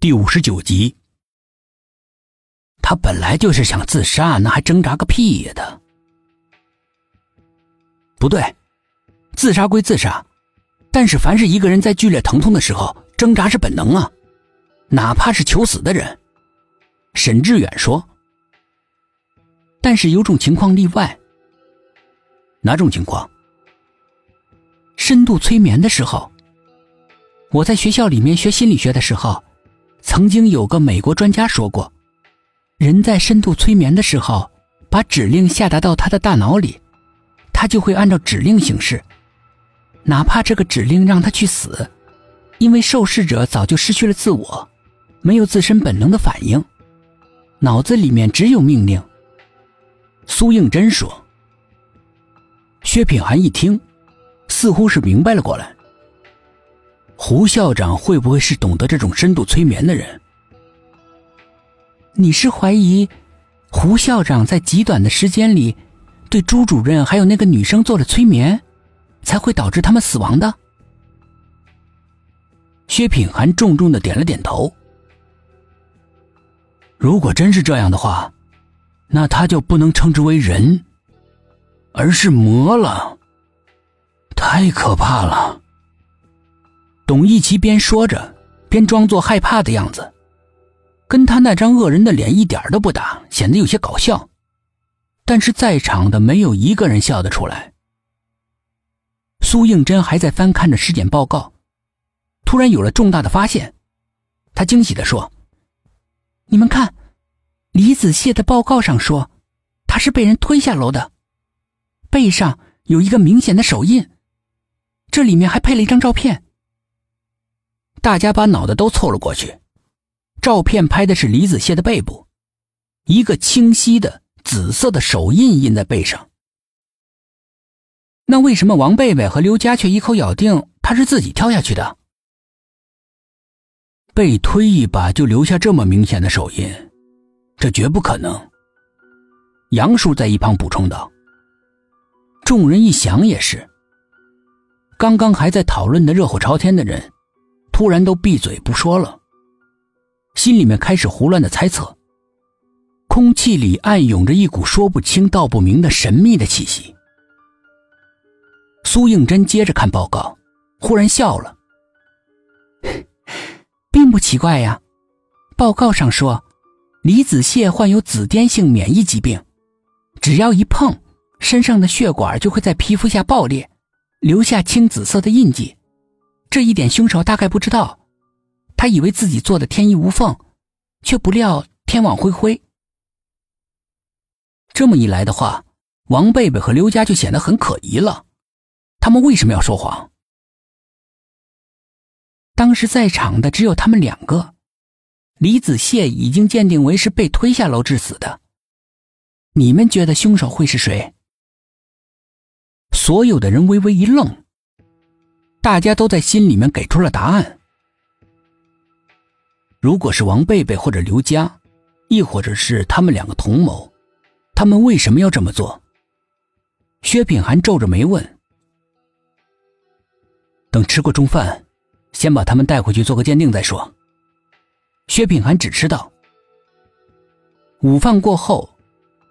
第五十九集，他本来就是想自杀，那还挣扎个屁呀！他不对，自杀归自杀，但是凡是一个人在剧烈疼痛的时候挣扎是本能啊，哪怕是求死的人。沈志远说：“但是有种情况例外，哪种情况？深度催眠的时候，我在学校里面学心理学的时候。”曾经有个美国专家说过，人在深度催眠的时候，把指令下达到他的大脑里，他就会按照指令行事，哪怕这个指令让他去死，因为受试者早就失去了自我，没有自身本能的反应，脑子里面只有命令。苏应真说。薛品涵一听，似乎是明白了过来。胡校长会不会是懂得这种深度催眠的人？你是怀疑胡校长在极短的时间里对朱主任还有那个女生做了催眠，才会导致他们死亡的？薛品涵重重的点了点头。如果真是这样的话，那他就不能称之为人，而是魔了。太可怕了。董一奇边说着，边装作害怕的样子，跟他那张恶人的脸一点都不搭，显得有些搞笑。但是在场的没有一个人笑得出来。苏应真还在翻看着尸检报告，突然有了重大的发现，他惊喜地说：“你们看，李子谢的报告上说，他是被人推下楼的，背上有一个明显的手印，这里面还配了一张照片。”大家把脑袋都凑了过去，照片拍的是李子谢的背部，一个清晰的紫色的手印印在背上。那为什么王贝贝和刘佳却一口咬定他是自己跳下去的？被推一把就留下这么明显的手印，这绝不可能。杨叔在一旁补充道。众人一想也是，刚刚还在讨论的热火朝天的人。突然都闭嘴不说了，心里面开始胡乱的猜测。空气里暗涌着一股说不清道不明的神秘的气息。苏应真接着看报告，忽然笑了，并不奇怪呀。报告上说，李子谢患有紫癜性免疫疾病，只要一碰，身上的血管就会在皮肤下爆裂，留下青紫色的印记。这一点凶手大概不知道，他以为自己做的天衣无缝，却不料天网恢恢。这么一来的话，王贝贝和刘佳就显得很可疑了。他们为什么要说谎？当时在场的只有他们两个，李子谢已经鉴定为是被推下楼致死的。你们觉得凶手会是谁？所有的人微微一愣。大家都在心里面给出了答案。如果是王贝贝或者刘佳，亦或者是他们两个同谋，他们为什么要这么做？薛品涵皱着眉问：“等吃过中饭，先把他们带回去做个鉴定再说。”薛品涵指示道。午饭过后，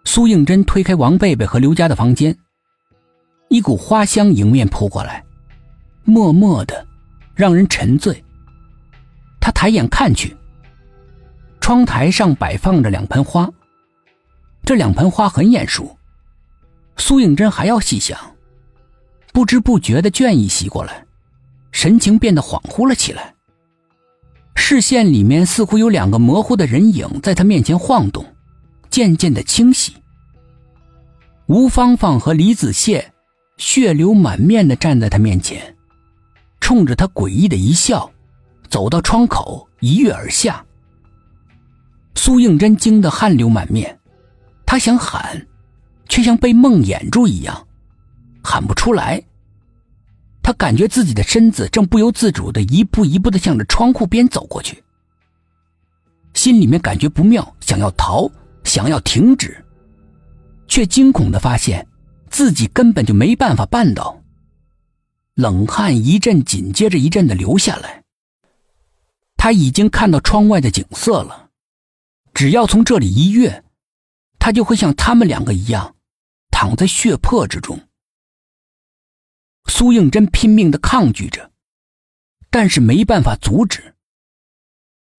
苏应真推开王贝贝和刘佳的房间，一股花香迎面扑过来。默默的，让人沉醉。他抬眼看去，窗台上摆放着两盆花。这两盆花很眼熟，苏应真还要细想，不知不觉的倦意袭过来，神情变得恍惚了起来。视线里面似乎有两个模糊的人影在他面前晃动，渐渐的清晰。吴芳芳和李子谢血流满面的站在他面前。冲着他诡异的一笑，走到窗口，一跃而下。苏应真惊得汗流满面，他想喊，却像被梦魇住一样，喊不出来。他感觉自己的身子正不由自主的一步一步的向着窗户边走过去，心里面感觉不妙，想要逃，想要停止，却惊恐的发现自己根本就没办法办到。冷汗一阵紧接着一阵的流下来。他已经看到窗外的景色了，只要从这里一跃，他就会像他们两个一样，躺在血泊之中。苏应真拼命的抗拒着，但是没办法阻止。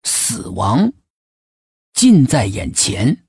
死亡近在眼前。